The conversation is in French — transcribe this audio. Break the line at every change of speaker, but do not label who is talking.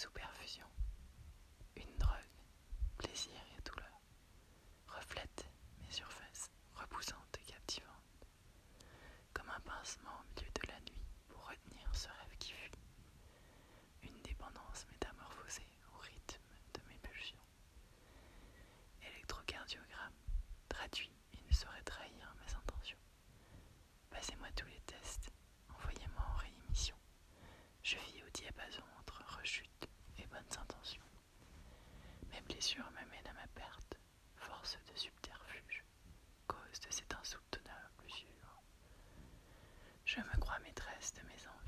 sous perfusion, une drogue, plaisir et douleur, reflète mes surfaces repoussantes et captivantes, comme un pincement au milieu de la nuit pour retenir ce rêve blessure m'amène à ma perte, force de subterfuge, cause de cette insoutenable usure. Je me crois maîtresse de mes anges.